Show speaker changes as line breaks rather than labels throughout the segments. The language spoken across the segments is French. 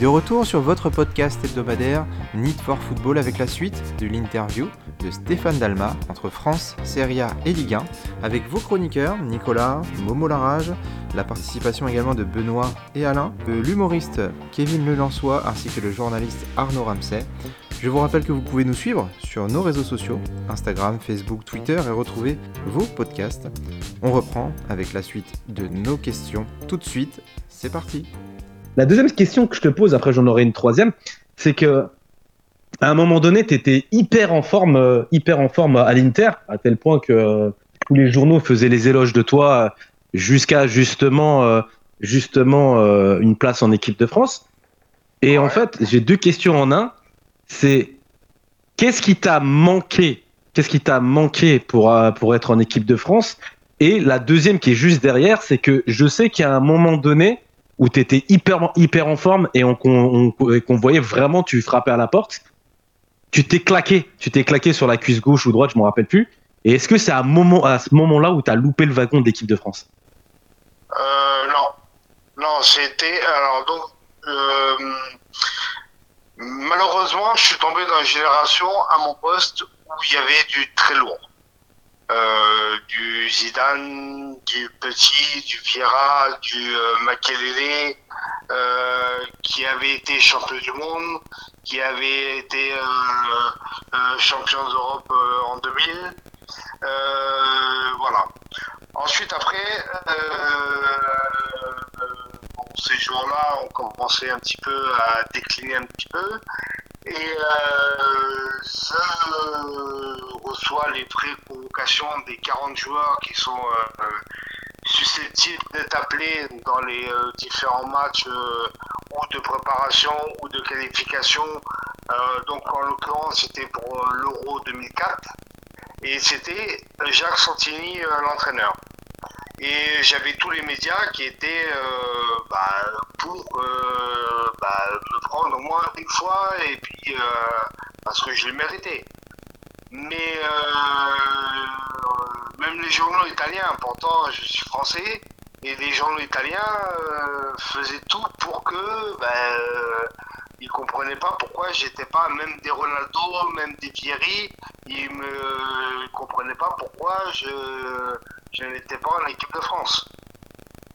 de retour sur votre podcast hebdomadaire Need for Football avec la suite de l'interview de Stéphane Dalma entre France, Serie A et Ligue 1 avec vos chroniqueurs Nicolas, Momo Larage, la participation également de Benoît et Alain, de l'humoriste Kevin Lelançois ainsi que le journaliste Arnaud Ramsey. Je vous rappelle que vous pouvez nous suivre sur nos réseaux sociaux, Instagram, Facebook, Twitter et retrouver vos podcasts. On reprend avec la suite de nos questions tout de suite. C'est parti.
La deuxième question que je te pose, après j'en aurai une troisième, c'est que à un moment donné, tu étais hyper en forme, euh, hyper en forme à l'Inter, à tel point que euh, tous les journaux faisaient les éloges de toi euh, jusqu'à justement, justement une place en équipe de France. Et en fait, j'ai deux questions en un. C'est qu'est-ce qui t'a manqué Qu'est-ce qui t'a manqué pour, pour être en équipe de France? Et la deuxième qui est juste derrière, c'est que je sais qu'à un moment donné, où tu étais hyper, hyper en forme et qu'on voyait vraiment tu frappais à la porte, tu t'es claqué. Tu t'es claqué sur la cuisse gauche ou droite, je ne me rappelle plus. Et est-ce que c'est à ce moment-là où tu as loupé le wagon d'équipe de France?
Euh, Non. Non, c'était. Alors, donc. Euh, malheureusement, je suis tombé dans une génération à mon poste où il y avait du très lourd. Euh, du Zidane, du Petit, du Vieira, du euh, euh, qui avait été champion du monde, qui avait été champion d'Europe en 2000. voilà. Ensuite, après, ces jours-là ont commencé un petit peu à décliner un petit peu. Et euh, je reçois les pré-convocations des 40 joueurs qui sont euh, susceptibles d'être appelés dans les euh, différents matchs ou de préparation ou de qualification. donc en l'occurrence, c'était pour l'Euro 2004 et c'était Jacques Santini l'entraîneur. Et j'avais tous les médias qui étaient euh, bah, pour euh, bah, me prendre au moins une fois, et puis euh, parce que je l'ai mérité. Mais même les journaux italiens, pourtant je suis français, et les journaux italiens faisaient tout pour que bah, ils comprenaient pas pourquoi j'étais pas même des Ronaldo, même des Thierry, ils me comprenaient pas pourquoi je, je n'étais pas en équipe de France.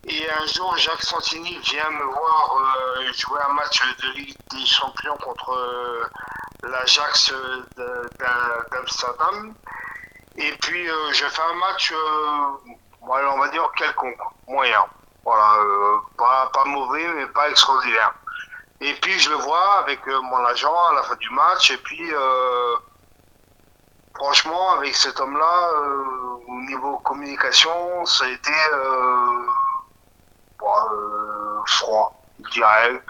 Et un jour, Jacques Santini vient me voir euh, jouer un match de Ligue des Champions contre euh, l'Ajax d'Amsterdam. Et puis, euh, je fais un match, on va dire quelconque, moyen. Voilà, pas, pas mauvais, mais pas extraordinaire. Et puis je le vois avec euh, mon agent à la fin du match. Et puis, euh, franchement, avec cet homme-là, euh, au niveau communication, ça a été froid, direct.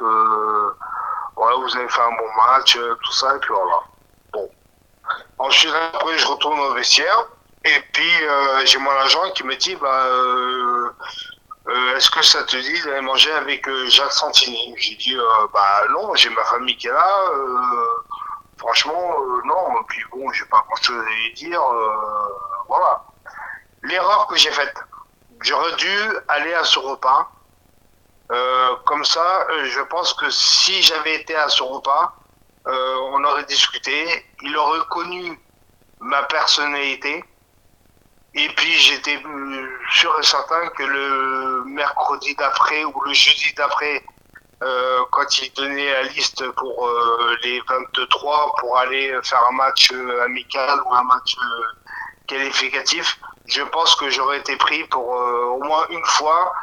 voilà, vous avez fait un bon match, tout ça, et puis voilà. Bon. Ensuite, après, je retourne au vestiaire. Et puis, j'ai mon agent qui me dit, bah, euh, est-ce que ça te dit d'aller manger avec euh, Jacques Santini? J'ai dit, euh, bah non, j'ai ma famille qui est là. franchement, non. Puis bon, j'ai pas grand-chose à lui dire. voilà. L'erreur que j'ai faite, j'aurais dû aller à ce repas. comme ça, je pense que si j'avais été à ce repas, on aurait discuté. Il aurait connu ma personnalité et puis j'étais sûr et certain que le mercredi d'après ou le jeudi d'après, euh, quand il donnait la liste pour euh, les 23 pour aller faire un match euh, amical ou un match qualificatif, je pense que j'aurais été pris pour au moins une fois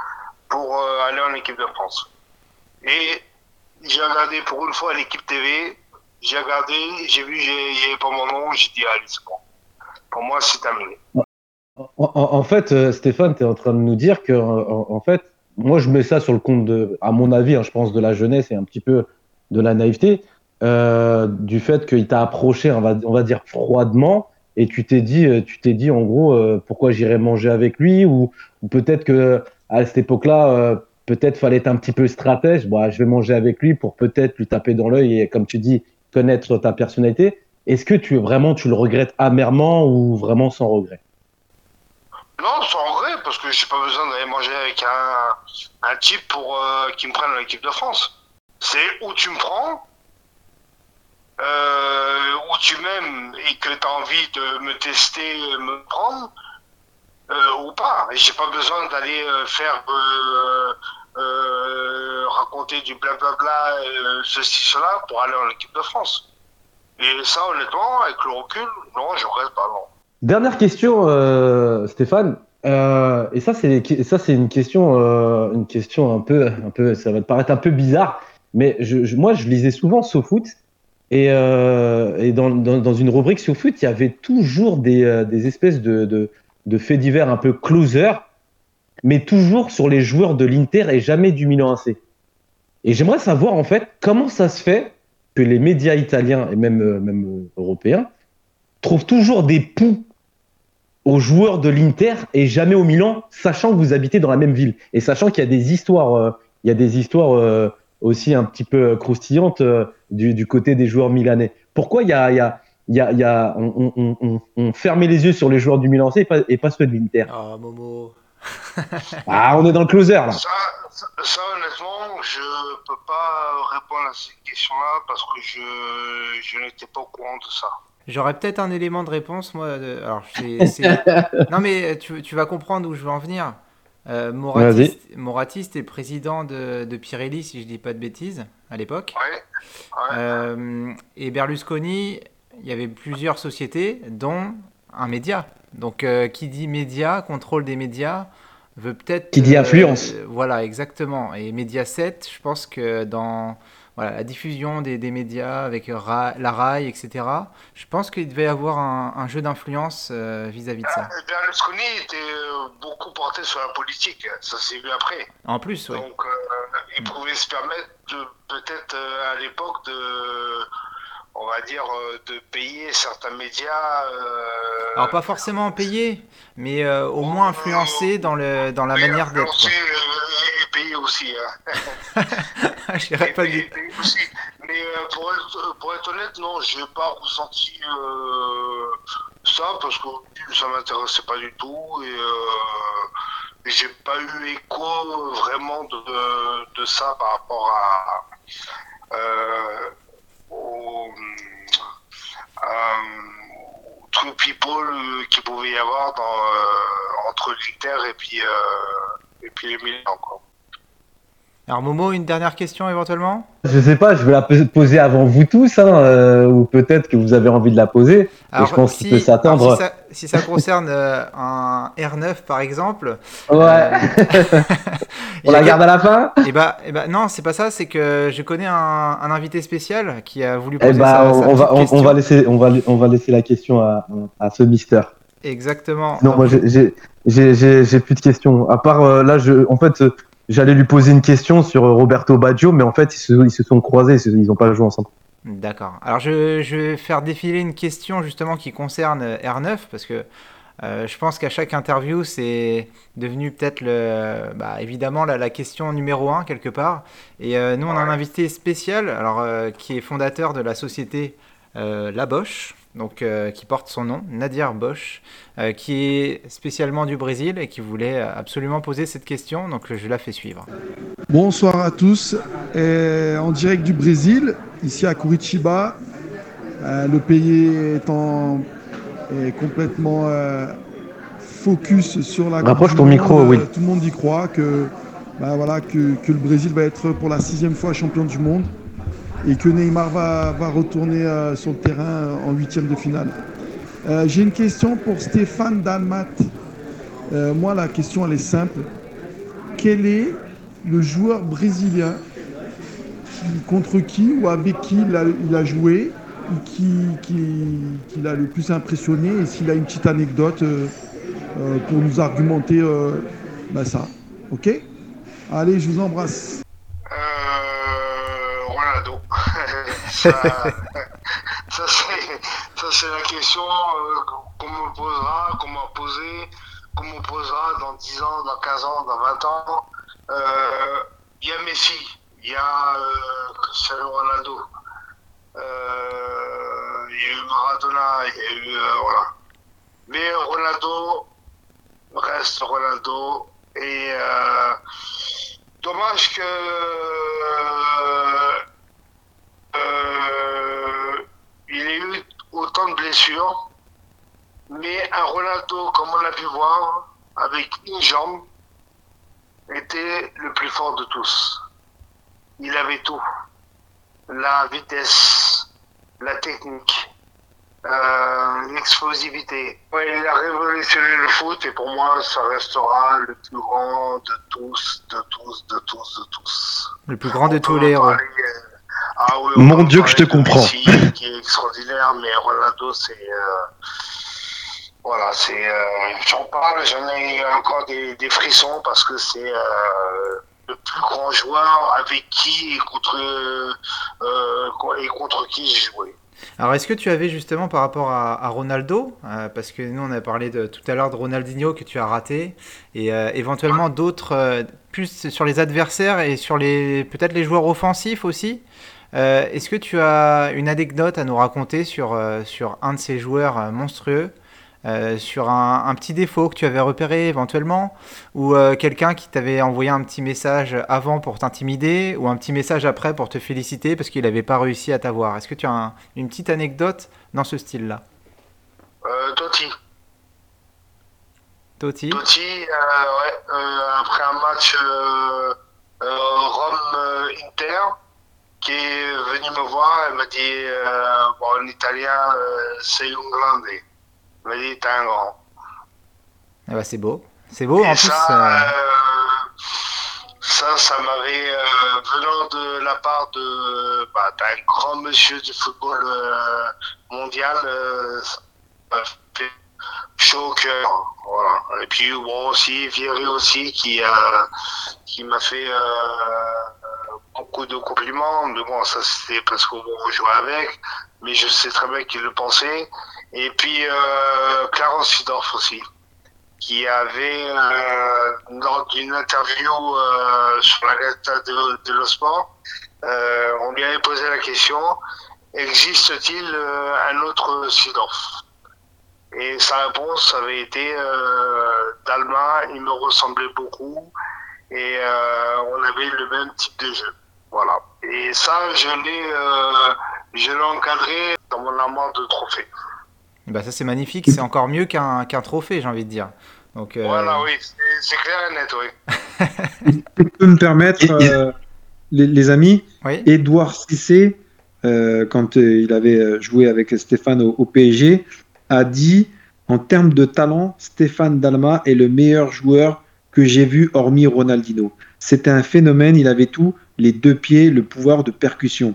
pour aller en équipe de France. Et j'ai regardé pour une fois l'équipe TV, j'ai regardé, j'ai vu, il n'y avait pas mon nom, j'ai dit allez c'est bon. Pour moi c'est terminé.
En, fait, euh, Stéphane, tu es en train de nous dire que, en, fait, moi, je mets ça sur le compte de, à mon avis, hein, je pense, de la jeunesse et un petit peu de la naïveté, euh, du fait qu'il t'a approché, on va, on va dire, froidement, et tu t'es dit, euh, tu t'es dit, en gros, pourquoi j'irais manger avec lui, ou, peut-être que à cette époque-là, peut-être fallait être un petit peu stratège. Bon, je vais manger avec lui pour peut-être lui taper dans l'œil et, comme tu dis, connaître ta personnalité. Est-ce que tu vraiment tu le regrettes amèrement ou vraiment sans regret?
Non, sans regret, parce que j'ai pas besoin d'aller manger avec un, un type pour euh, qui me prenne l'équipe de France. C'est où tu me prends, euh, où tu m'aimes et que tu as envie de me tester, me prendre, euh, ou pas. J'ai pas besoin d'aller euh, faire raconter du blablabla, ceci, cela, pour aller en équipe de France. Et ça, honnêtement, avec le recul, non, je reste pas, non.
Dernière question, euh, Stéphane. Euh, et ça, c'est ça, c'est une question, euh, une question un peu, un peu, ça va te paraître un peu bizarre, mais je, je- moi, je lisais souvent SoFoot et, euh, et dans, dans, dans une rubrique SoFoot, il y avait toujours des, euh, des espèces de, de, de faits divers un peu closer, mais toujours sur les joueurs de l'Inter et jamais du Milan AC. Et j'aimerais savoir en fait comment ça se fait que les médias italiens et même, euh, même européens trouvent toujours des poux aux joueurs de l'Inter et jamais au Milan, sachant que vous habitez dans la même ville et sachant qu'il y a des histoires, euh, il y a des histoires euh, aussi un petit peu croustillantes euh, du, du côté des joueurs milanais. Pourquoi il y a, il y a, il y a, il y a on, on, on, on fermait les yeux sur les joueurs du Milan et pas, et pas ceux de l'Inter?
Oh, Momo.
Ah, on est dans le closer là.
Ça, ça, ça, honnêtement, je peux pas répondre à cette question-là parce que je, je n'étais pas au courant de ça.
J'aurais peut-être un élément de réponse, moi. de- Alors, non, mais tu, tu vas comprendre où je veux en venir. Euh, Moratis, Moratis était président de, de Pirelli, si je dis pas de bêtises, à l'époque.
Ouais, ouais.
Euh, et Berlusconi, il y avait plusieurs sociétés, dont un média. Donc, euh, qui dit média, contrôle des médias, veut peut-être.
Qui dit influence.
euh, voilà, exactement. Et Mediaset, je pense que dans voilà, la diffusion des, des médias avec Ra- la RAI, etc., je pense qu'il devait y avoir un, un jeu d'influence euh, vis-à-vis de ça.
Euh, Berlusconi était euh, beaucoup porté sur la politique, ça s'est vu après.
En plus, oui.
Donc, euh, il pouvait se permettre peut-être euh, à l'époque de, on va dire, euh, de payer certains médias. euh,
Alors, pas forcément payé, mais euh, au moins influencé dans, le, dans la manière d'être.
influencer, et payer aussi. Hein.
Je dirais pas
et aussi. Mais pour, être, pour être honnête, non, j'ai pas ressenti euh, ça parce que ça m'intéressait pas du tout et, j'ai pas eu écho vraiment de, de, de ça par rapport à euh, au, euh, au true people euh, qu'il pouvait y avoir dans, euh, entre l'Inter et puis et puis les Milan quoi.
Alors Momo, une dernière question éventuellement?
Je sais pas, je vais la poser avant vous tous, hein, euh, ou peut-être que vous avez envie de la poser.
Alors,
je pense qu'il peut s'attendre.
Si ça, si ça concerne euh, un R9 par exemple,
Ouais, on la garde à la fin?
Et bah, eh bah, non, c'est pas ça, c'est que je connais un, un invité spécial qui a voulu
Eh
poser
bah,
sa, sa
on, va,
petite
on, on
question.
va laisser, on va, on va laisser la question à, à ce mister.
Exactement.
Non, moi, j'ai- plus de questions. À part euh, là, je, en fait, euh, j'allais lui poser une question sur euh, Roberto Baggio, mais en fait, ils se, ils se sont croisés, ils se- ils ont pas joué ensemble.
D'accord. Alors je, je vais faire défiler une question justement qui concerne euh, R9 parce que euh, je pense qu'à chaque interview c'est devenu peut-être le, bah, évidemment la, la question numéro un quelque part. Et euh, nous on a un invité spécial alors euh, qui est fondateur de la société euh, La Bosch. Donc, euh, qui porte son nom, Nadir Bosch, euh, qui est spécialement du Brésil et qui voulait absolument poser cette question. Donc, je la fais suivre.
Bonsoir à tous. Et en direct du Brésil, ici à Curitiba. Euh, le pays est, en, est complètement euh, focus sur la
Rapproche ton micro.
Euh, Tout le monde y croit que, bah, voilà, que, que le Brésil va être pour la sixième fois champion du monde et que Neymar va, retourner euh, sur le terrain en huitième de finale. Euh, J'ai une question pour Stéphane Dalmat. Euh, moi, la question, elle est simple. Quel est le joueur brésilien contre qui ou avec qui il a, joué ou qui, qui, l'a le plus impressionné? Et s'il a une petite anecdote euh, pour nous argumenter bah, ça. Ok? Allez, je vous embrasse.
Euh, Ronaldo. Ça, ça, c'est, la question euh, qu'on me posera, qu'on m'a posée, qu'on me posera dans 10 ans, dans 15 ans, dans 20 ans. Euh, Il y a Messi, il y a euh, Cristiano Ronaldo, il y a eu Maradona, il y a eu. voilà. Mais Ronaldo reste Ronaldo et. Dommage que blessure. Mais un Ronaldo, comme on a pu voir, avec une jambe, était le plus fort de tous. Il avait tout. La vitesse, la technique, euh, l'explosivité. Ouais, il a révolutionné le foot et pour moi, ça restera le plus grand de tous, de tous, de tous, de tous.
Le plus grand de tous les héros.
parler, ah oui,
Mon Dieu, que je te comprends.
Messi, qui est extraordinaire, mais Ronaldo, c'est. euh, voilà, c'est. euh, j'en parle, j'en ai encore des, des frissons parce que c'est euh, le plus grand joueur avec qui et contre, euh, et contre qui j'ai joué.
Alors, est-ce que tu avais justement par rapport à, à Ronaldo, euh, parce que nous on a parlé de, tout à l'heure de Ronaldinho que tu as raté, et euh, éventuellement d'autres, euh, plus sur les adversaires et sur les peut-être les joueurs offensifs aussi. Euh, est-ce que tu as une anecdote à nous raconter sur, euh, sur un de ces joueurs euh, monstrueux, euh, sur un, un petit défaut que tu avais repéré éventuellement, ou euh, quelqu'un qui t'avait envoyé un petit message avant pour t'intimider, ou un petit message après pour te féliciter parce qu'il n'avait pas réussi à t'avoir? Est-ce que tu as un- une petite anecdote dans ce style-là?
Euh, Totti.
Totti?
Totti, ouais, après un match Rome-Inter, qui est venu me voir, elle m'a dit, euh, bon, en italien, euh, c'est un grande. Elle m'a dit, t'es un grand.
Ah bah, C'est beau. C'est beau
Et
en plus.
ça,
euh,
euh, ça, ça m'avait, venant de la part de, bah, d'un grand monsieur du football mondial, ça m'a fait chaud au cœur. Voilà. Et puis bon aussi, Vieri aussi, qui, a qui m'a fait beaucoup de compliments. Mais bon, ça c'était parce qu'on jouait avec, mais je sais très bien qu'il le pensait. Et puis euh, Clarence Sidorf aussi qui avait, euh, d'une interview euh, sur la Gazette de, de le Sport, euh, on lui avait posé la question existe-t-il un autre Sidorf? Et sa réponse avait été Dalma, il me ressemblait beaucoup et on avait le même type de jeu. Voilà. Et ça, je l'ai, euh, je l'ai encadré dans mon armoire de trophées.
bah, ça c'est magnifique. C'est encore mieux qu'un qu'un trophée, j'ai envie de dire. Donc, euh,
Voilà, oui, c'est clair et net, oui.
Si je peux me permettre,
Et- et-
euh, les, les amis,
Oui.
Edouard Cissé, euh, quand euh, il avait joué avec Stéphane au, au PSG, a dit en termes de talent, Stéphane Dalma est le meilleur joueur que j'ai vu hormis Ronaldinho. C'était un phénomène, il avait tout, les deux pieds, le pouvoir de percussion.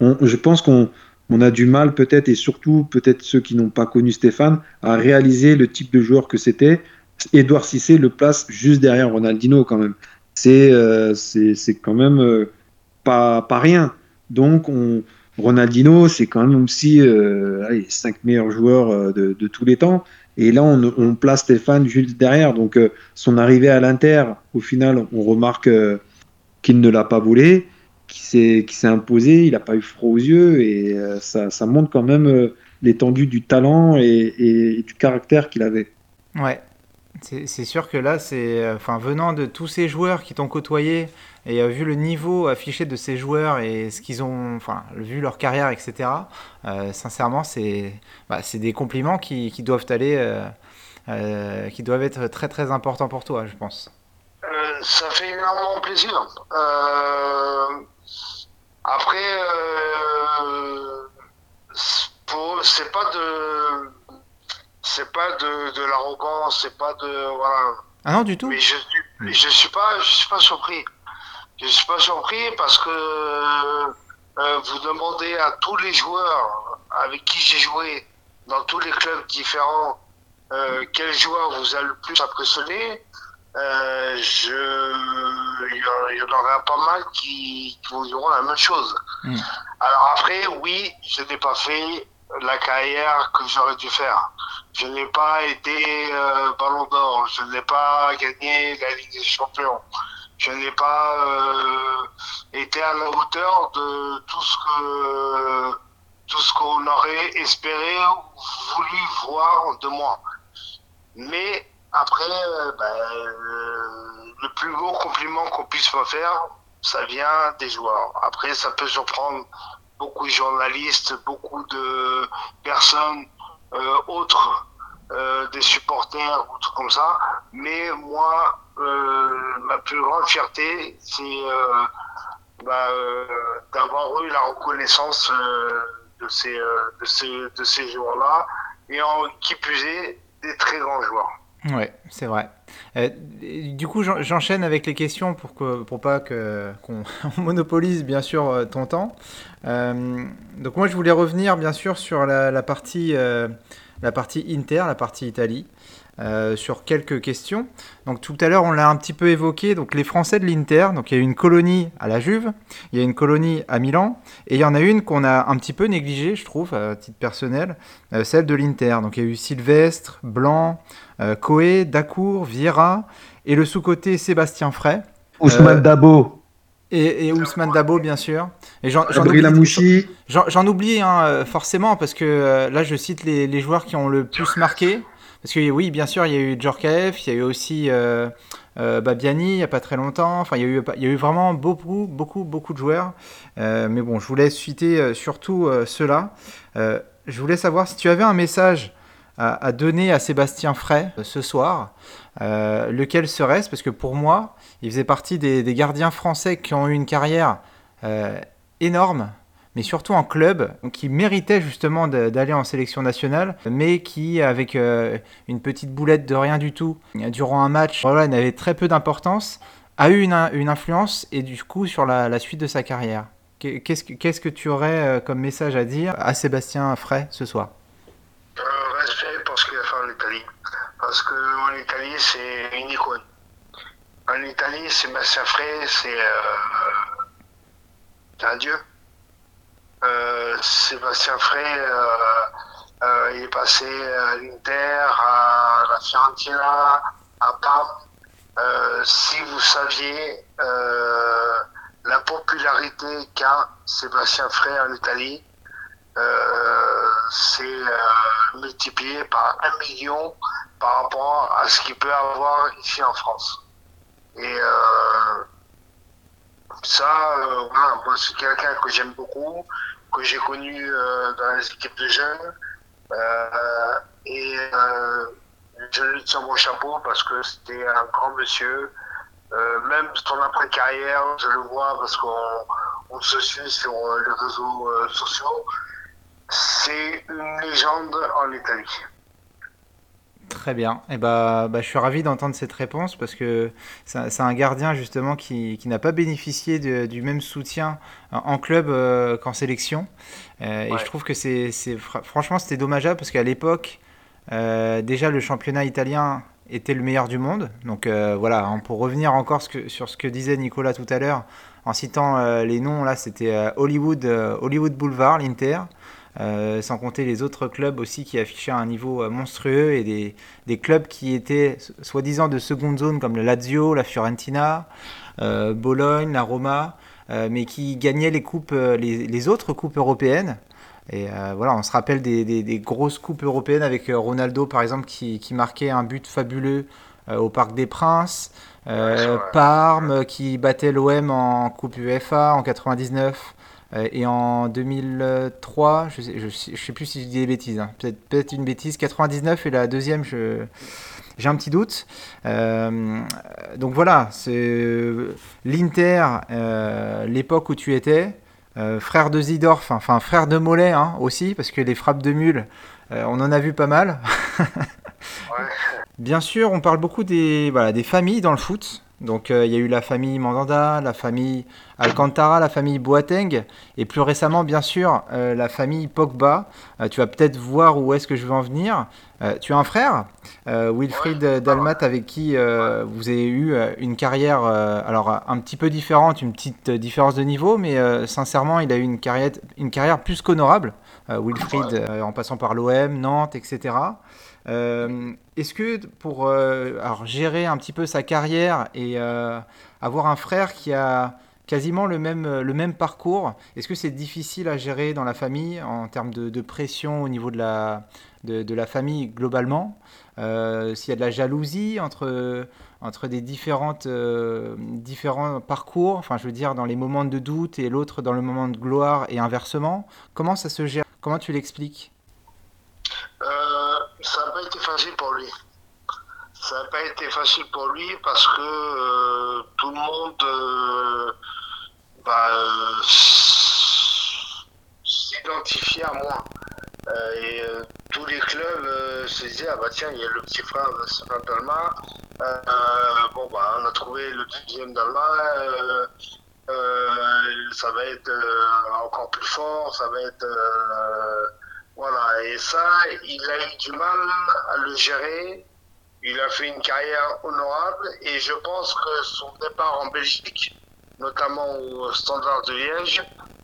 On- je pense qu'on on a du mal peut-être, et surtout peut-être ceux qui n'ont pas connu Stéphane, à réaliser le type de joueur que c'était. Edouard Cissé le place juste derrière Ronaldinho quand même. C'est euh, quand même euh, pas, rien. Donc, on, Ronaldinho, c'est quand même aussi euh, allez, cinq meilleurs joueurs de, tous les temps. Et là, on, place Stéphane juste derrière. Donc, son arrivée à l'Inter, au final, on remarque qu'il ne l'a pas volé, qu'il s'est imposé, il n'a pas eu froid aux yeux. Et euh, ça, montre quand même euh, l'étendue du talent et, du caractère qu'il avait.
Ouais, c'est sûr que là, c'est, euh, enfin, venant de tous ces joueurs qui t'ont côtoyé et euh, vu le niveau affiché de ces joueurs et ce qu'ils ont, enfin, vu leur carrière, etc. sincèrement, c'est, bah, des compliments qui, qui doivent aller, qui doivent être très très importants pour toi, je pense.
Ça fait énormément plaisir. Euh, après, euh, c'est pour- c'est pas de, c'est pas de, de l'arrogance, c'est pas de voilà.
Ah non, du tout.
Mais je suis, je suis pas, je suis pas surpris. Je suis pas surpris parce que euh, vous demandez à tous les joueurs avec qui j'ai joué dans tous les clubs différents euh, quel joueur vous a le plus impressionné. Euh, je, il y en- aura pas mal qui, qui vous diront la même chose.
Mm.
Alors après, oui, je n'ai pas fait la carrière que j'aurais dû faire. Je n'ai pas été euh, Ballon d'Or, je n'ai pas gagné la Ligue des Champions, je n'ai pas euh, été à la hauteur de tout ce que tout ce qu'on aurait espéré ou voulu voir de moi. Mais après, euh, ben, euh, le plus beau compliment qu'on puisse me faire, ça vient des joueurs. Après, ça peut surprendre beaucoup de journalistes, beaucoup de personnes euh, autre euh, des supporters ou trucs comme ça. Mais moi, ma plus grande fierté, c'est bah, d'avoir eu la reconnaissance de ces, de ces, de ces joueurs-là et en qui plus est des très grands joueurs.
Ouais, c'est vrai. Euh, du coup, j'en- j'enchaîne avec les questions pour que pour pas que qu'on on monopolise bien sûr euh, ton temps. Euh, donc moi, je voulais revenir bien sûr sur la, partie la partie Inter, la partie Italie, sur quelques questions. Donc tout à l'heure, on l'a un petit peu évoqué. Donc les Français de l'Inter, donc il y a une colonie à la Juve, il y a une colonie à Milan, et il y en a une qu'on a un petit peu négligée, je trouve, à titre personnel, celle de l'Inter. Donc il y a eu Sylvestre, Blanc, Coé, Dacour, Vieira, et le sous-côté Sébastien Frey,
Ousmane
Euh,
Dabo,
et, et Ousmane Dabo, bien sûr. Et j'en oublie- J'en oublie hein, euh, forcément parce que euh, là je cite les, les joueurs qui ont le plus marqué. Parce que oui, bien sûr, il y a eu Djorkaeff, il y a eu aussi euh, euh, Babiani il n'y a pas très longtemps. Enfin, il y a eu, il y a eu vraiment beaucoup, beaucoup, beaucoup de joueurs. Euh, mais bon, je voulais citer euh, surtout euh, ceux-là. Euh, je voulais savoir si tu avais un message à, donner à Sébastien Frey euh, ce soir. Euh, lequel serait-ce? Parce que pour moi, il faisait partie des, gardiens français qui ont eu une carrière euh, énorme mais surtout en club, qui méritait justement d'aller en sélection nationale, mais qui, avec une petite boulette de rien du tout, durant un match, voilà, n'avait très peu d'importance, a eu une, in- une influence et du coup sur la, suite de sa carrière. Qu'est- Qu'est-ce que, que tu aurais comme message à dire à Sébastien Frey ce soir?
Parce qu'en Italie, c'est une icône. En Italie, Sébastien Frey, c'est euh, c'est un dieu. Euh, Sébastien Frey, euh, il est passé à l'Inter, à la Fiorentina, à. Euh, si vous saviez la popularité qu'a Sébastien Frey en Italie, c'est euh, multiplié par un million par rapport à ce qu'il peut avoir ici en France. Et euh, ça, euh, voilà, moi c'est quelqu'un que j'aime beaucoup, que j'ai connu euh, dans les équipes de jeunes. Euh, et euh, je lui tiens mon chapeau parce que c'était un grand monsieur. Euh, même son après-carrière, je le vois parce qu'on on se suit sur euh, les réseaux euh, sociaux. C'est une légende en Italie.
Très bien. Et bah, bah, je suis ravi d'entendre cette réponse parce que c'est un- gardien justement qui, qui n'a pas bénéficié de- du même soutien en en club euh, qu'en sélection. Euh, Et je trouve que c'est, c'est fr- franchement c'était dommageable parce qu'à l'époque euh, déjà le championnat italien était le meilleur du monde. Donc euh, voilà, hein, pour revenir encore ce que- sur ce que disait Nicolas tout à l'heure en citant euh, les noms là, c'était euh, Hollywood, euh, Hollywood Boulevard, l'Inter. Euh, sans compter les autres clubs aussi qui affichaient un niveau euh, monstrueux et des, des clubs qui étaient soi-disant de seconde zone comme le Lazio, la Fiorentina, euh, Bologne, la Roma, mais qui gagnaient les coupes, les, les autres coupes européennes. Et euh, voilà, on se rappelle des, des- des grosses coupes européennes avec Ronaldo par exemple qui, qui marquait un but fabuleux euh, au Parc des Princes, euh. Parme qui battait l'OM en Coupe UEFA en 99. Euh, et en 2003, je sais, je, sais- je sais plus si je dis des bêtises, hein. peut-être une bêtise, 99 et la deuxième, je, j'ai un petit doute. Euh, donc voilà, c'est l'Inter, euh, l'époque où tu étais, euh, frère de Zidorf, enfin frère de Mollet hein, aussi, parce que les frappes de mule, on en a vu pas mal. Bien sûr, on parle beaucoup des, voilà, des familles dans le foot. Donc euh, il y a eu la famille Mandanda, la famille Alcantara, la famille Boateng, et plus récemment, bien sûr, euh, la famille Pogba. Euh, tu vas peut-être voir où est-ce que je veux en venir. Tu as un frère, Wilfried
Ouais.
Dalmat, avec qui vous avez eu une carrière, alors un petit peu différente, une petite différence de niveau, mais sincèrement, il a eu une carrière, une carrière plus qu'honorable. Euh, Wilfried, euh, en passant par l'OM, Nantes, etc. Euh, Est-ce que pour euh, alors, gérer un petit peu sa carrière et euh, avoir un frère qui a quasiment le même, le même parcours, est-ce que c'est difficile à gérer dans la famille en termes de, de pression au niveau de la, de, de la famille globalement? S'il y a de la jalousie entre, entre des différentes, différents parcours, enfin je veux dire dans les moments de doute et l'autre dans le moment de gloire et inversement, comment ça se gère? Comment tu l'expliques
Euh, ça n'a pas été facile pour lui. Ça n'a pas été facile pour lui parce que euh, tout le monde euh, bah, s'identifiait à moi. Et tous les clubs se disaient ah bah tiens il y a le petit frère Stéphane Dalma bon bah on a trouvé le deuxième Dalma ça va être euh, encore plus fort ça va être euh, voilà. Et ça il a eu du mal à le gérer. Il a fait une carrière honorable et je pense que son départ en Belgique notamment au Standard de Liège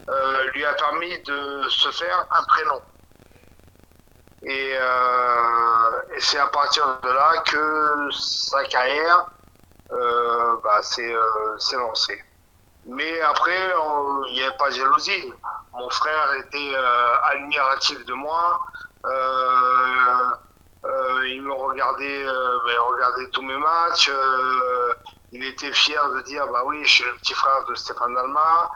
euh, lui a permis de se faire un prénom. Et, euh, et c'est à partir de là que sa carrière euh, bah, euh, s'est lancée. Mais après, il n'y avait pas de jalousie. Mon frère était euh, admiratif de moi. Euh, euh, il me regardait, ben, regardait tous mes matchs. il était fier de dire, bah oui, je suis le petit frère de Stéphane Dalma.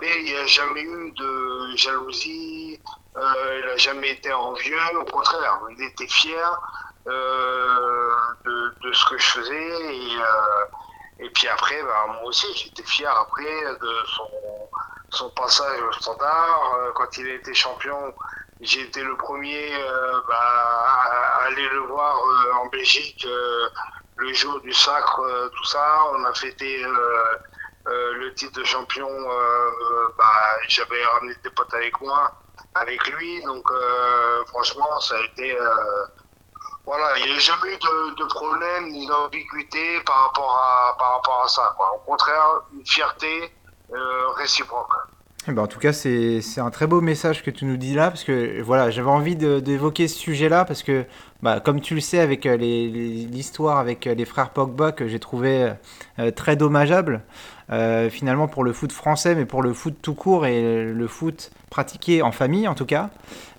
Mais il n'y a jamais eu de jalousie. Il n'a jamais été envieux. Au contraire, il était fier de, ce que je faisais. Et puis après, bah, moi aussi, j'étais fier après de son, passage au standard. Euh, Quand il a été champion, j'ai été le premier euh, bah, à aller le voir euh, en Belgique le jour du sacre, tout ça. On a fêté le titre de champion. bah, J'avais ramené des potes avec moi, avec lui. Donc franchement, ça a été... voilà, il n'y a jamais eu de, problème ni d'ambiguïté par rapport à par rapport à ça. Au contraire, une fierté euh, réciproque.
Eh ben, en tout cas, c'est un très beau message que tu nous dis là, parce que voilà, j'avais envie d'évoquer ce sujet-là, parce que, bah, comme tu le sais, avec euh, l'histoire avec euh, les frères Pogba, que j'ai trouvé très dommageable, euh, finalement pour le foot français, mais pour le foot tout court et le foot pratiqué en famille en tout cas.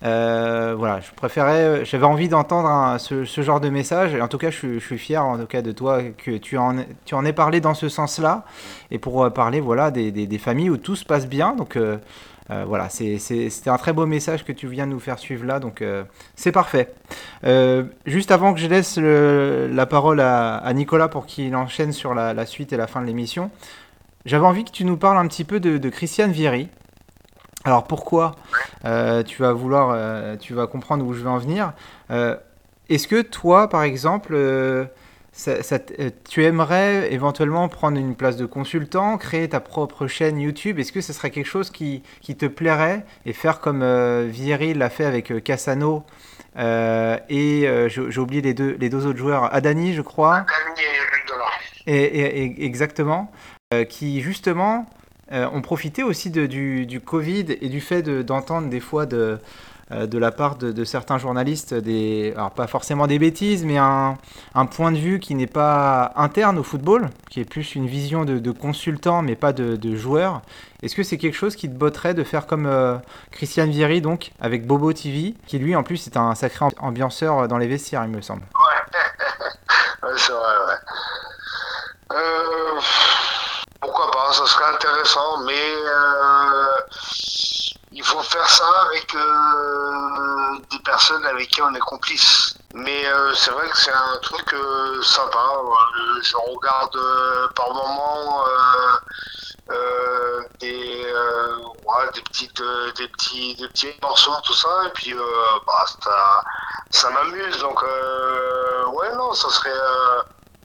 Euh, voilà, je préférais, j'avais envie d'entendre ce, genre de message, et en tout cas, je, suis- fier en tout cas de toi que tu en, tu aies parlé dans ce sens-là, et pour euh, parler voilà des, familles où tout se passe bien. Donc euh, voilà, c'était un très beau message que tu viens nous faire suivre là, donc c'est parfait. Juste avant que je laisse la parole à, Nicolas pour qu'il enchaîne sur la suite et la fin de l'émission, j'avais envie que tu nous parles un petit peu de, de Christiane Vieri. Alors pourquoi Euh, Tu vas vouloir, euh, tu vas comprendre où je veux en venir. Euh, Est-ce que toi, par exemple, ça- ça t- tu aimerais éventuellement prendre une place de consultant, créer ta propre chaîne YouTube? Est-ce que ce serait quelque chose qui, qui te plairait et faire comme Vieri l'a fait avec Cassano et j'ai oublié les deux, les deux autres joueurs, Adani, je crois.
Dollar.
Et, et- et- exactement, qui justement euh, ont profité aussi du, Covid et du fait de- d'entendre des fois de, euh, la part de, certains journalistes, des, alors pas forcément des bêtises, mais un, point de vue qui n'est pas interne au football, qui est plus une vision de, consultant, mais pas de, de joueur. Est-ce que c'est quelque chose qui te botterait de faire comme euh, Christian Vieri, donc, avec Bobo TV, qui lui en plus est un sacré ambianceur dans les vestiaires, il me semble?
Ouais, c'est vrai, ouais. Euh, pourquoi pas, ça serait intéressant, mais euh, il faut faire ça avec euh, des personnes avec qui on est complice. Mais euh, c'est vrai que c'est un truc sympa. Je regarde par moment des, ouais, des petites, des petits, des petits morceaux, tout ça, et puis bah, ça, ça m'amuse. Donc ouais, non, ça serait,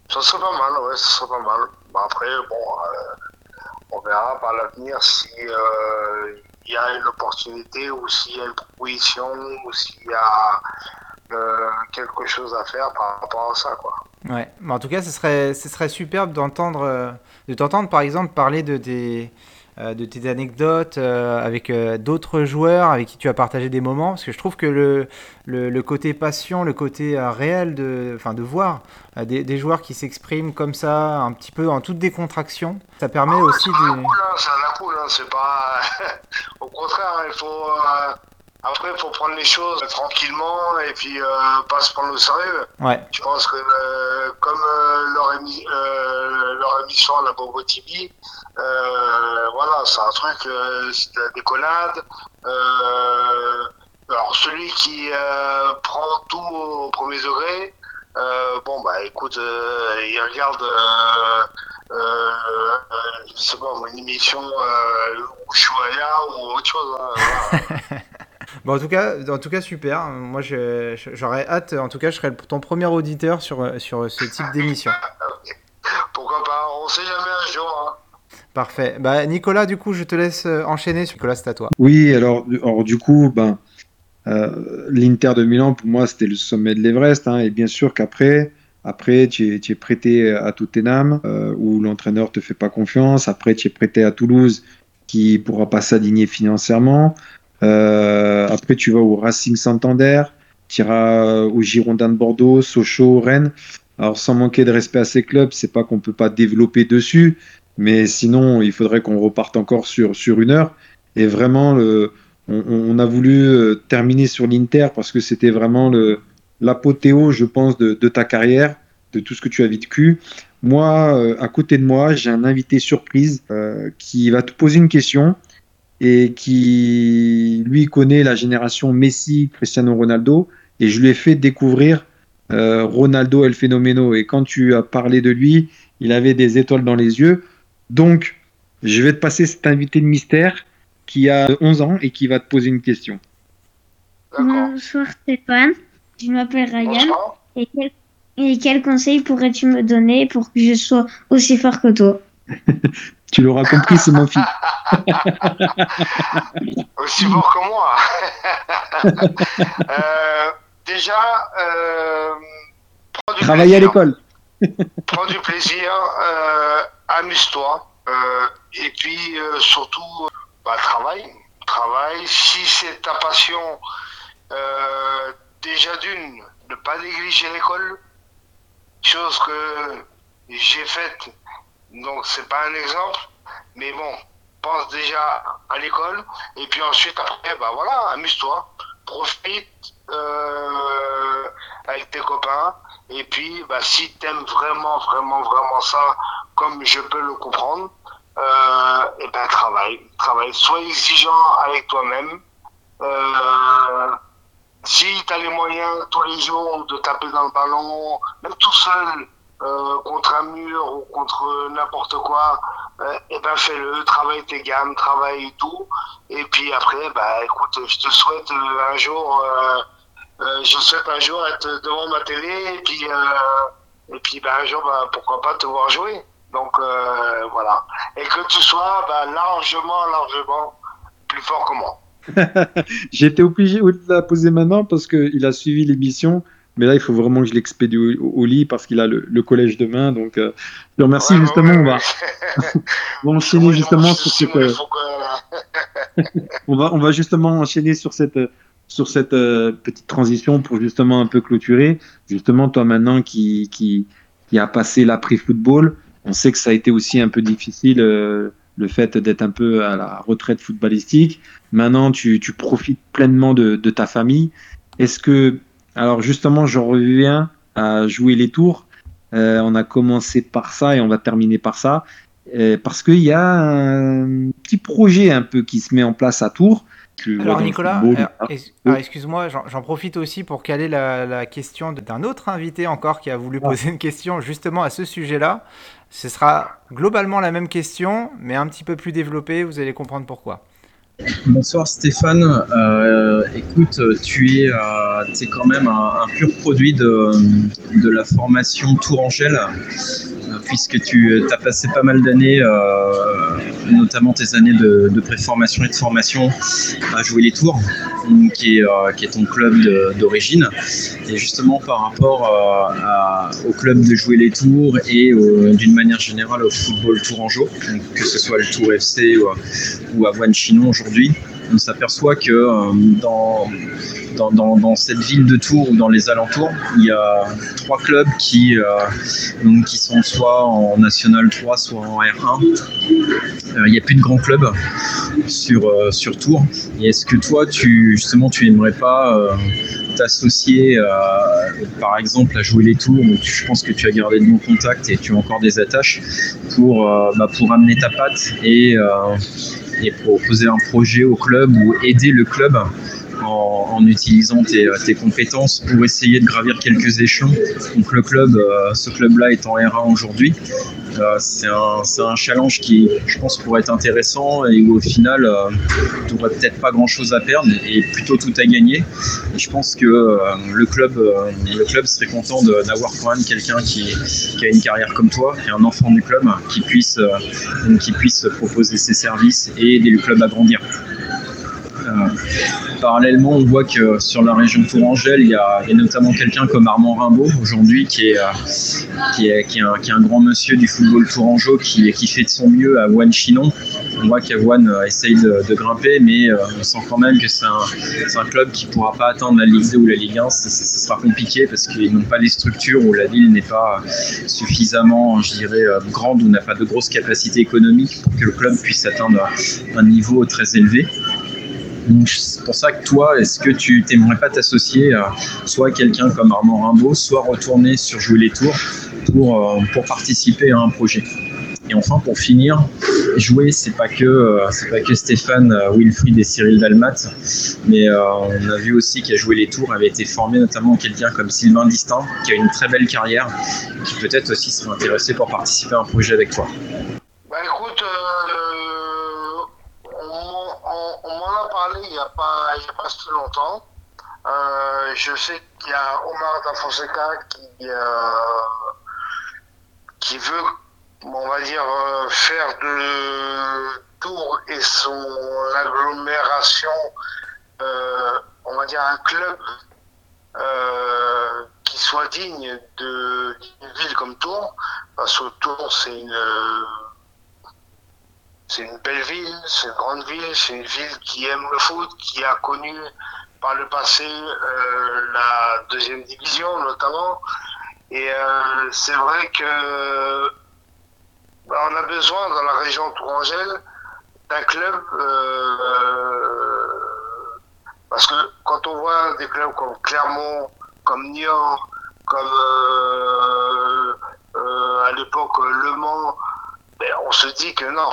ça serait pas mal. Ouais, ça serait pas mal. Après, bon, euh, on verra par l'avenir si euh, il y a une opportunité ou s'il y a une proposition ou s'il y a euh, quelque chose à faire par rapport à ça, quoi.
Ouais, mais en tout cas, ce serait, ce serait superbe d'entendre, de t'entendre par exemple parler de euh, de tes anecdotes euh, avec euh, d'autres joueurs avec qui tu as partagé des moments, parce que je trouve que le, le, le côté passion, le côté euh, réel de, enfin, de voir euh, des, des joueurs qui s'expriment comme ça, un petit peu en toute décontraction, ça permet
Ah ouais,
aussi de...
c'est cool, hein, c'est pas. Au contraire, il faut. Après, il faut prendre les choses tranquillement et puis euh, pas se prendre au sérieux.
Ouais,
Je pense que euh, comme euh, leur, émi- euh, leur émission La Bobo TV, euh, voilà, c'est un truc, euh, c'est de la déconnade. Euh, Alors, celui qui euh, prend tout au premier degré, euh, bon, bah écoute, euh, il regarde, euh, euh, je sais pas, une émission euh, Ushuaïa ou autre chose. hein, voilà.
Bon, en tout cas, en tout cas, super. Moi, j'aurais hâte. En tout cas, je serai ton premier auditeur sur, sur ce type d'émission.
Pourquoi pas On sait jamais un jour. Hein.
Parfait. Bah, Nicolas, du coup, je te laisse euh, enchaîner. Nicolas, c'est à toi.
Oui, alors, alors du coup, ben, euh, l'Inter de Milan, pour moi, c'était le sommet de l'Everest. hein, et bien sûr qu'après, après, tu es, tu es prêté à Tottenham, euh, où l'entraîneur te fait pas confiance. Après, tu es prêté à Toulouse, qui pourra pas s'aligner financièrement. Euh, après, tu vas au Racing Santander, tu iras au Girondin de Bordeaux, Sochaux, Rennes. Alors, sans manquer de respect à ces clubs, c'est pas qu'on peut pas développer dessus, mais sinon, il faudrait qu'on reparte encore sur, sur une heure. Et vraiment, le, on, on a voulu euh, terminer sur l'Inter parce que c'était vraiment le, l'apothéose, je pense, de, de ta carrière, de tout ce que tu as vécu. Moi, euh, à côté de moi, j'ai un invité surprise euh, qui va te poser une question et qui, lui, connaît la génération Messi, Cristiano Ronaldo, et je lui ai fait découvrir euh, Ronaldo El Fenomeno. Et quand tu as parlé de lui, il avait des étoiles dans les yeux. Donc, je vais te passer cet invité de mystère qui a 11 ans et qui va te poser une question.
Bonsoir Stéphane, je m'appelle Ryan.
Bonsoir.
Et quel, et quel conseil pourrais-tu me donner pour que je sois aussi fort que toi?
Tu l'auras compris, c'est mon fils.
Aussi fort que moi. Euh, déjà, euh, prends du
Travailler à
plaisir.
l'école.
Prends du plaisir, euh, amuse-toi. et puis surtout, bah, travaille. Travaille. Si c'est ta passion, déjà d'une, ne pas négliger l'école. Chose que j'ai faite. Donc c'est pas un exemple. Mais bon, pense déjà à l'école. Et puis ensuite, après, bah voilà, amuse-toi. Profite euh, avec tes copains. Et puis, bah, si t'aimes vraiment, vraiment, vraiment ça, comme je peux le comprendre, euh, et ben travaille, travaille. Sois exigeant avec toi-même. Euh, si tu as les moyens tous les jours de taper dans le ballon, même tout seul, euh, contre un mur ou contre n'importe quoi, euh, et ben fais-le, travaille tes gammes, travaille tout. Et puis après, bah écoute, je te souhaite euh, un jour, je souhaite un jour être devant ma télé et puis et puis bah, un jour, bah, pourquoi pas te voir jouer. Donc voilà. Et que tu sois bah, largement, largement plus fort que moi.
J'étais obligé de la poser maintenant parce qu'il a suivi l'émission. Mais là, il faut vraiment que je l'expédie au, au lit parce qu'il a le, le collège demain. Donc, euh, je te remercie.
Ouais,
justement,
ouais,
on, va,
ouais.
on va enchaîner justement sur
il
euh,
que-
on va, on va justement enchaîner sur cette, sur cette euh, petite transition pour justement un peu clôturer. Justement, toi maintenant qui, qui, qui a passé l'après-football, on sait que ça a été aussi un peu difficile euh, le fait d'être un peu à la retraite footballistique. Maintenant, tu, tu profites pleinement de, de ta famille. Est-ce que, alors justement, je reviens à jouer les tours. Euh, on a commencé par ça et on va terminer par ça. Euh, parce qu'il y a un petit projet un peu qui se met en place à Tours.
Alors Nicolas,
hein.
ex- alors, excuse-moi, j'en j'en profite aussi pour caler la, la question d'un autre invité encore qui a voulu
Ah.
poser une question justement à ce sujet-là. Ce sera globalement la même question, mais un petit peu plus développée, vous allez comprendre pourquoi.
Bonsoir Stéphane. Euh, écoute, tu es, euh, quand même un, pur produit de, de la formation Tourangelle, euh, puisque tu as passé pas mal d'années, euh, notamment tes années de préformation et de formation, à jouer les tours, qui est, euh, qui est ton club d'origine. Et justement, par rapport euh, au club de jouer les tours et d'une manière générale au football tourangeau, que ce soit le Tour FC ou, ou à Chinon aujourd'hui, on s'aperçoit que euh, dans, dans, dans, cette ville de Tours ou dans les alentours, il y a trois clubs qui, euh, donc, qui sont soit en National 3, soit en R1. Euh, il n'y a plus de grands clubs sur, sur Tours. Et est-ce que toi, tu, justement, tu n'aimerais pas t'associer, par exemple, à jouer les tours je pense que tu as gardé de bons contacts et tu as encore des attaches pour, bah, pour amener ta patte et, et proposer un projet au club ou aider le club en, utilisant tes, tes, compétences pour essayer de gravir quelques échelons. Donc le club, ce club-là est en R1 aujourd'hui. C'est un, un, challenge qui, je pense, pourrait être intéressant et où au final, tu n'aurais peut-être pas grand-chose à perdre et plutôt tout à gagner. Je pense que le, club, le club serait content d'avoir quand même quelqu'un qui, qui, a une carrière comme toi, qui est un enfant du club, qui puisse, qui puisse proposer ses services et aider le club à grandir. Euh, parallèlement, on voit que sur la région Tourangelle, il y a, il y a notamment quelqu'un comme Armand Rimbaud aujourd'hui, qui est, euh, qui, est, qui, est un, grand monsieur du football tourangeau, qui, qui fait de son mieux à One Chinon. On voit qu'Avoine euh, essaye de, grimper, mais on sent quand même que c'est un, club qui ne pourra pas atteindre la Ligue 2 ou la Ligue 1. Ce sera compliqué parce qu'ils n'ont pas les structures ou la ville n'est pas suffisamment, je dirais, grande ou n'a pas de grosses capacités économiques pour que le club puisse atteindre un niveau très élevé. C'est pour ça que toi, est-ce que tu t'aimerais pas t'associer à soit quelqu'un comme Armand Rimbaud, soit retourner sur jouer les tours pour, euh, pour participer à un projet? Et enfin, pour finir, jouer, c'est pas que euh, pas que Stéphane euh, Wilfried et Cyril Dalmat, mais on a vu aussi qu'il a joué les tours, avait été formé notamment quelqu'un comme Sylvain Distin, qui a une très belle carrière, qui peut-être aussi serait intéressé pour participer à un projet avec toi.
Bah écoute, on, m'en a parlé il n'y a, pas, il y a pas si longtemps. Euh, je sais qu'il y a Omar Da Fonseca qui, euh, qui veut, on va dire, euh, faire de Tours et son agglomération, on va dire, un club qui soit digne d'une ville comme Tours, parce que Tours, c'est une c'est une belle ville, c'est une grande ville, c'est une ville qui aime le foot, qui a connu par le passé euh, la deuxième division notamment. Et euh, c'est vrai que bah, on a besoin dans la région Tourangelle d'un club euh, parce que quand on voit des clubs comme Clermont, comme Nyon, comme à l'époque Le Mans, ben, on se dit que non,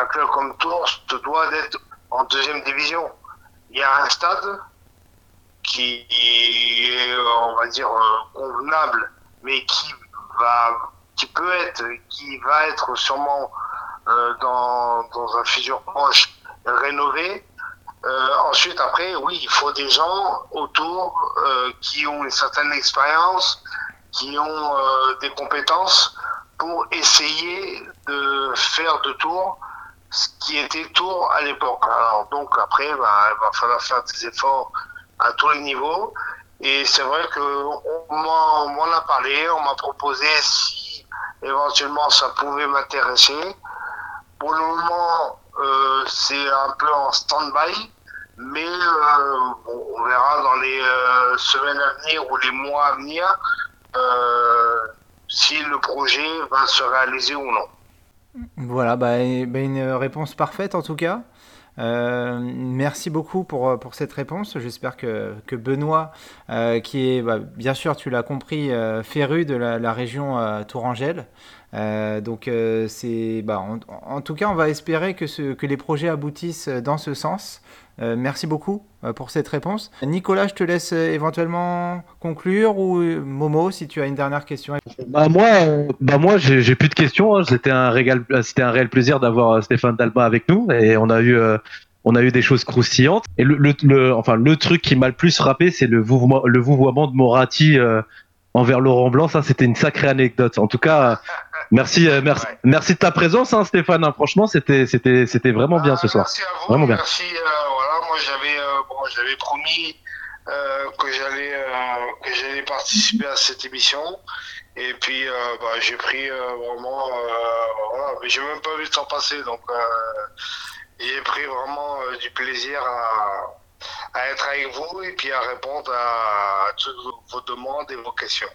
un club comme Tours doit d'être en deuxième division. Il y a un stade qui est, on va dire, euh, convenable, mais qui va, qui peut être, qui va être sûrement euh, dans, dans un futur proche rénové. Euh, ensuite, après, oui, il faut des gens autour euh, qui ont une certaine expérience, qui ont euh, des compétences pour essayer de faire de Tours ce qui était Tours à l'époque. Alors donc après, bah, il va falloir faire des efforts à tous les niveaux. Et c'est vrai que on m'en a parlé, on m'a proposé si éventuellement ça pouvait m'intéresser. Pour le moment, euh, c'est un peu en stand-by, mais euh, on verra dans les euh, semaines à venir ou les mois à venir si le projet va se réaliser ou non.
Voilà, bah, bah, une réponse parfaite en tout cas. Euh, merci beaucoup pour, cette réponse. J'espère que, que Benoît, euh, qui est, bah, bien sûr, tu l'as compris, euh, féru de la, région Tourangelle. Donc, c'est, bah, en, tout cas, on va espérer que les projets aboutissent dans ce sens. Euh, merci beaucoup euh, pour cette réponse. Nicolas, je te laisse euh, éventuellement conclure ou Momo, si tu as une dernière question.
Bah moi, bah moi, j'ai plus de questions. Hein. C'était un régal, c'était un réel plaisir d'avoir Stéphane Dalma avec nous et on a eu, on a eu des choses croustillantes. Et le, le, le enfin, le truc qui m'a le plus frappé, c'est le vouvoiement, le vouvoiement de Moratti envers Laurent Blanc. Ça, c'était une sacrée anecdote. En tout cas, merci, merci, ouais. merci de ta présence, hein, Stéphane. Hein. Franchement, c'était, c'était, c'était vraiment bien ce soir.
Merci à vous.
Vraiment bien.
Merci. voilà, moi, j'avais, euh, bon, j'avais promis euh, que j'allais, euh, que participer à cette émission. Et puis, bah, j'ai pris vraiment, voilà, mais j'ai même pas vu le temps passer, donc j'ai pris vraiment du plaisir à, à, être avec vous et puis à répondre à, toutes vos demandes et vos questions.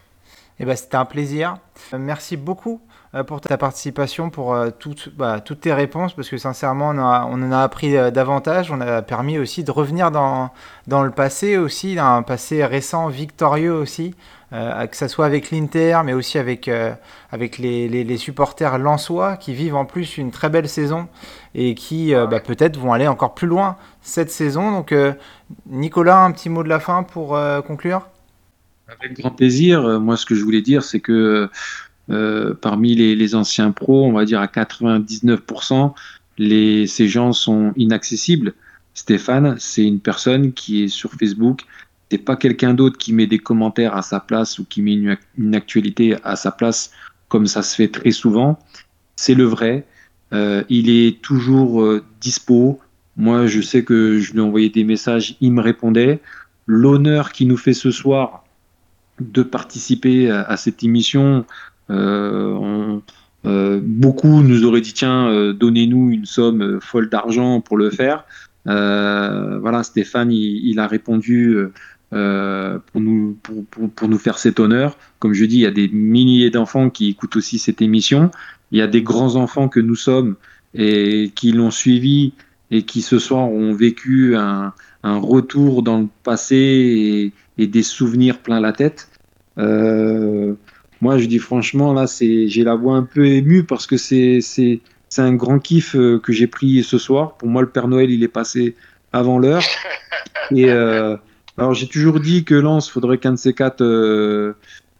Eh ben, c'était un plaisir. Merci beaucoup pour ta participation, pour euh, toutes, bah, toutes tes réponses, parce que sincèrement, on, on en a appris euh, davantage. On a permis aussi de revenir dans, dans le passé aussi, un passé récent, victorieux aussi, que ce soit avec l'Inter, mais aussi avec, avec les, les, les, supporters lensois qui vivent en plus une très belle saison et qui bah, peut-être vont aller encore plus loin cette saison. Donc, Nicolas, un petit mot de la fin pour conclure?
Avec grand plaisir. Moi, ce que je voulais dire, c'est que euh, parmi les, les, anciens pros, on va dire à 99%, les, ces gens sont inaccessibles. Stéphane, c'est une personne qui est sur Facebook. C'est pas quelqu'un d'autre qui met des commentaires à sa place ou qui met une, actualité à sa place, comme ça se fait très souvent. C'est le vrai. Euh, il est toujours euh, dispo. Moi, je sais que je lui ai envoyé des messages, il me répondait. L'honneur qu'il nous fait ce soir de participer à, cette émission, on, euh, beaucoup nous auraient dit tiens, euh, donnez-nous une somme folle d'argent pour le faire. voilà, Stéphane, il, a répondu euh, pour, nous, pour, nous faire cet honneur. Comme je dis, il y a des milliers d'enfants qui écoutent aussi cette émission. Il y a des grands enfants que nous sommes et qui l'ont suivi et qui ce soir ont vécu un, retour dans le passé et, et, des souvenirs plein la tête. Euh, moi, je dis franchement, là, c'est, j'ai la voix un peu émue parce que c'est, c'est, c'est un grand kiff euh, que j'ai pris ce soir. Pour moi, le Père Noël, il est passé avant l'heure. Et euh, alors, j'ai toujours dit que Lance, faudrait qu'un de ces quatre, euh,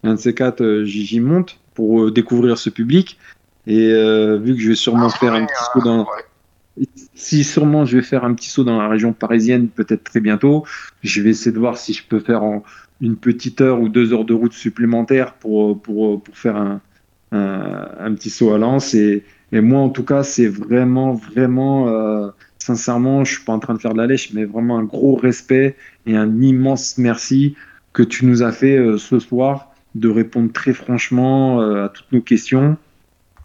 un de ces quatre, euh, j'y monte pour euh, découvrir ce public. Et vu que je vais sûrement ah, faire un petit saut dans, ouais. Si sûrement je vais faire un petit saut dans la région parisienne, peut-être très bientôt, je vais essayer de voir si je peux faire une petite heure ou deux heures de route supplémentaires pour, pour, pour faire un, un, petit saut à Lens. Et, moi, en tout cas, c'est vraiment, vraiment, euh, sincèrement, je suis pas en train de faire de la lèche, mais vraiment un gros respect et un immense merci que tu nous as fait euh, ce soir de répondre très franchement euh, à toutes nos questions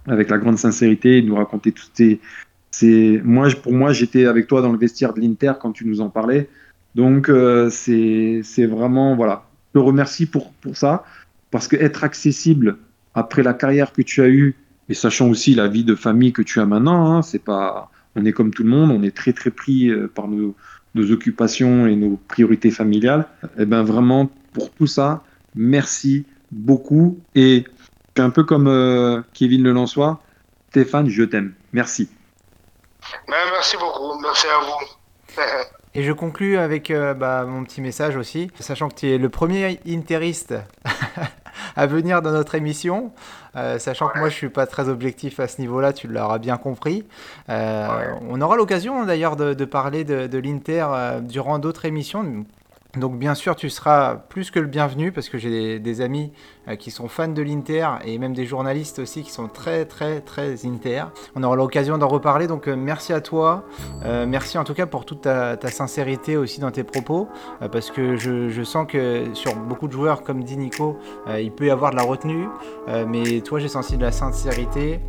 avec la grande sincérité et de nous raconter toutes ces, ces... Moi, pour moi, j'étais avec toi dans le vestiaire de l'Inter quand tu nous en parlais. Donc, euh, c'est vraiment, voilà, te remercie pour, pour ça, parce que être accessible après la carrière que tu as eue, et sachant aussi la vie de famille que tu as maintenant, hein, c'est pas, on est comme tout le monde, on est très très pris euh, par nos, nos occupations et nos priorités familiales. Et eh ben vraiment pour tout ça, merci beaucoup et un peu comme euh, Kevin Le Lançois, Stéphane, je t'aime. Merci.
Ben, merci beaucoup, merci à vous.
Et je conclus avec euh, bah, mon petit message aussi, sachant que tu es le premier interiste à venir dans notre émission, euh, sachant ouais. que moi je suis pas très objectif à ce niveau-là, tu l'auras bien compris. Euh, ouais. On aura l'occasion d'ailleurs de, de, parler de, de l'Inter durant d'autres émissions. Donc bien sûr, tu seras plus que le bienvenu parce que j'ai des, des, amis qui sont fans de l'Inter et même des journalistes aussi qui sont très très très Inter. On aura l'occasion d'en reparler, donc euh, merci à toi. Euh, merci en tout cas pour toute ta, sincérité aussi dans tes propos euh, parce que je, sens que sur beaucoup de joueurs, comme dit Nico, euh, il peut y avoir de la retenue, euh, mais toi j'ai senti de la sincérité.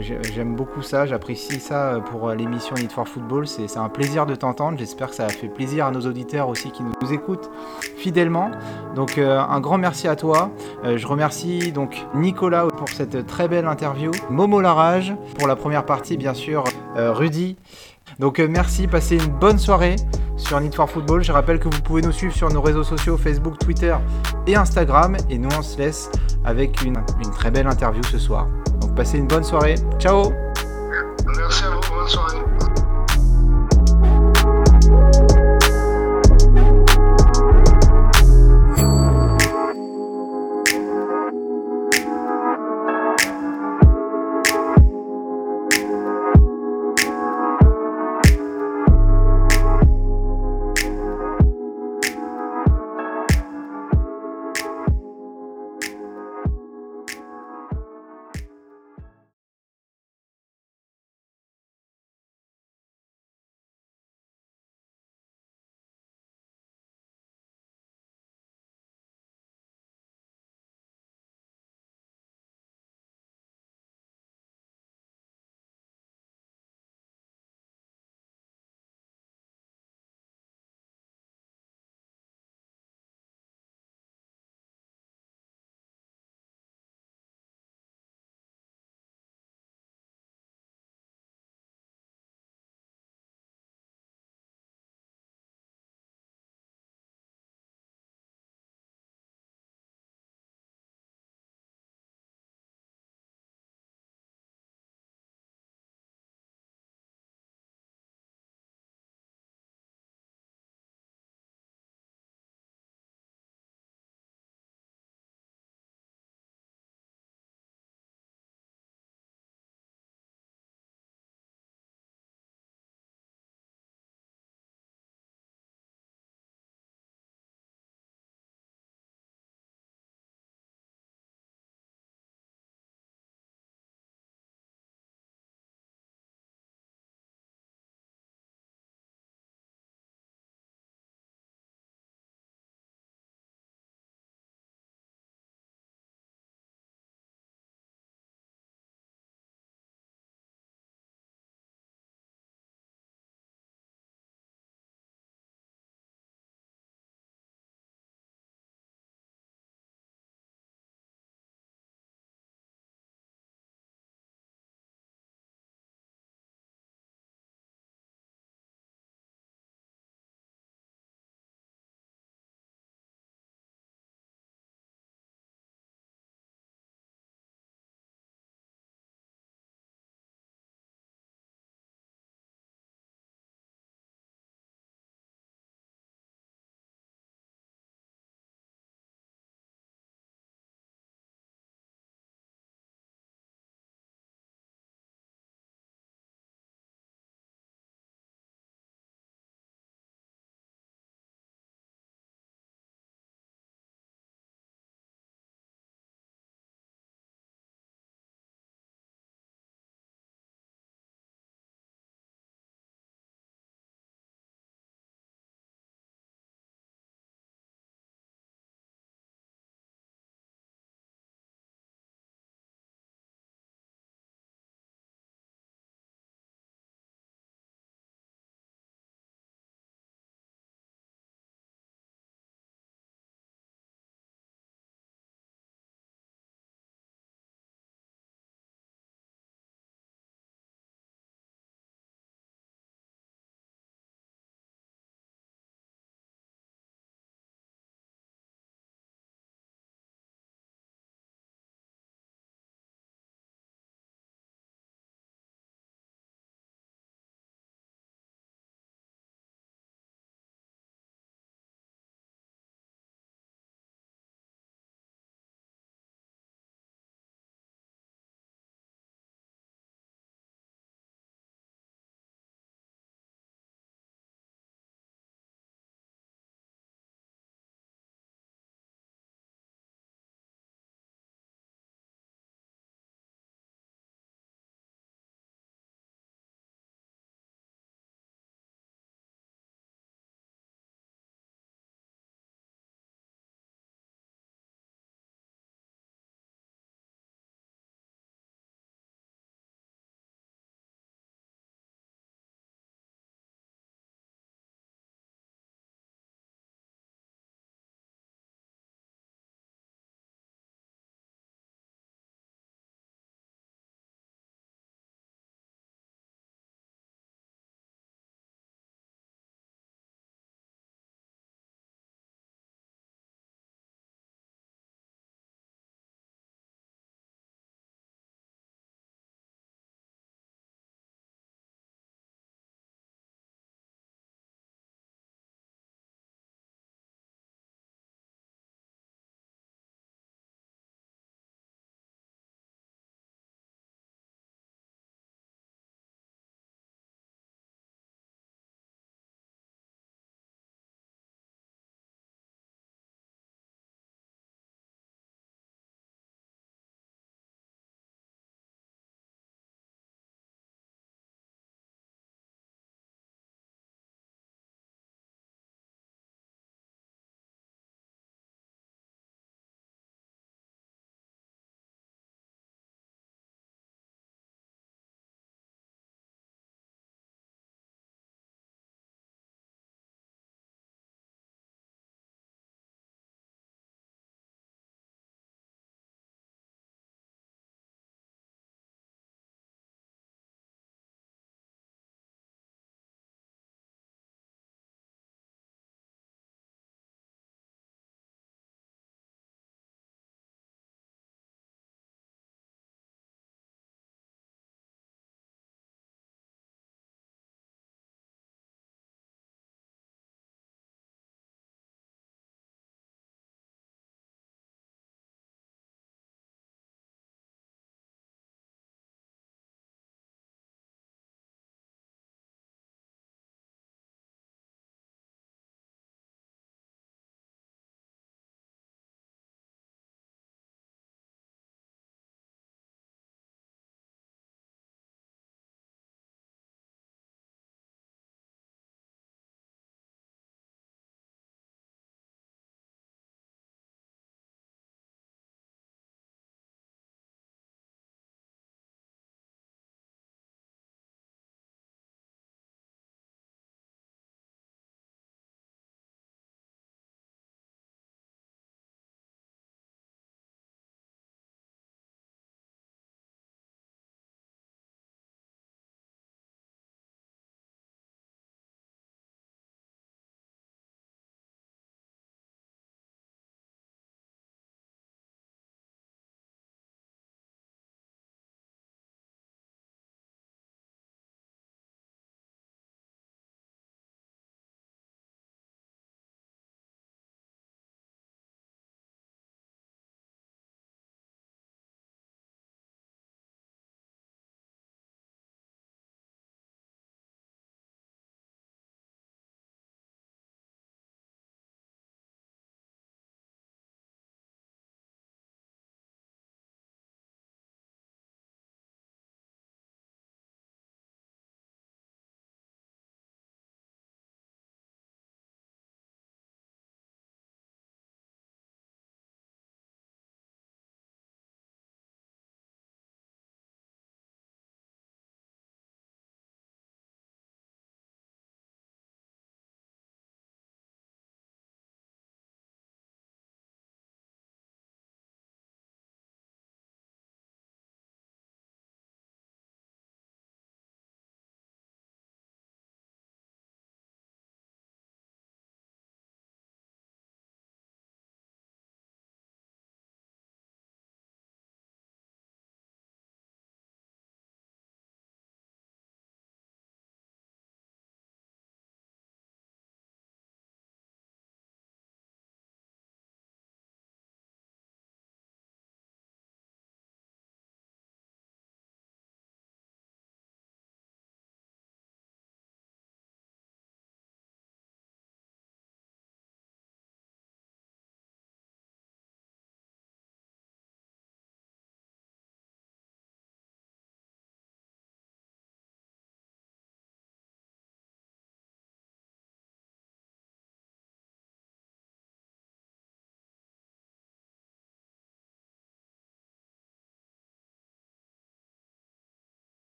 J'aime beaucoup ça, j'apprécie ça pour l'émission Need for Football. C'est un plaisir de t'entendre. J'espère que ça a fait plaisir à nos auditeurs aussi qui nous écoutent écoute fidèlement. Donc euh, un grand merci à toi. Euh, je remercie donc Nicolas pour cette très belle interview, Momo Larage pour la première partie bien sûr, euh, Rudy. Donc euh, merci, passez une bonne soirée sur Need for Football. Je rappelle que vous pouvez nous suivre sur nos réseaux sociaux Facebook, Twitter et Instagram. Et nous on se laisse avec une, une très belle interview ce soir. Donc passez une bonne soirée. Ciao
Merci à vous, bonne soirée.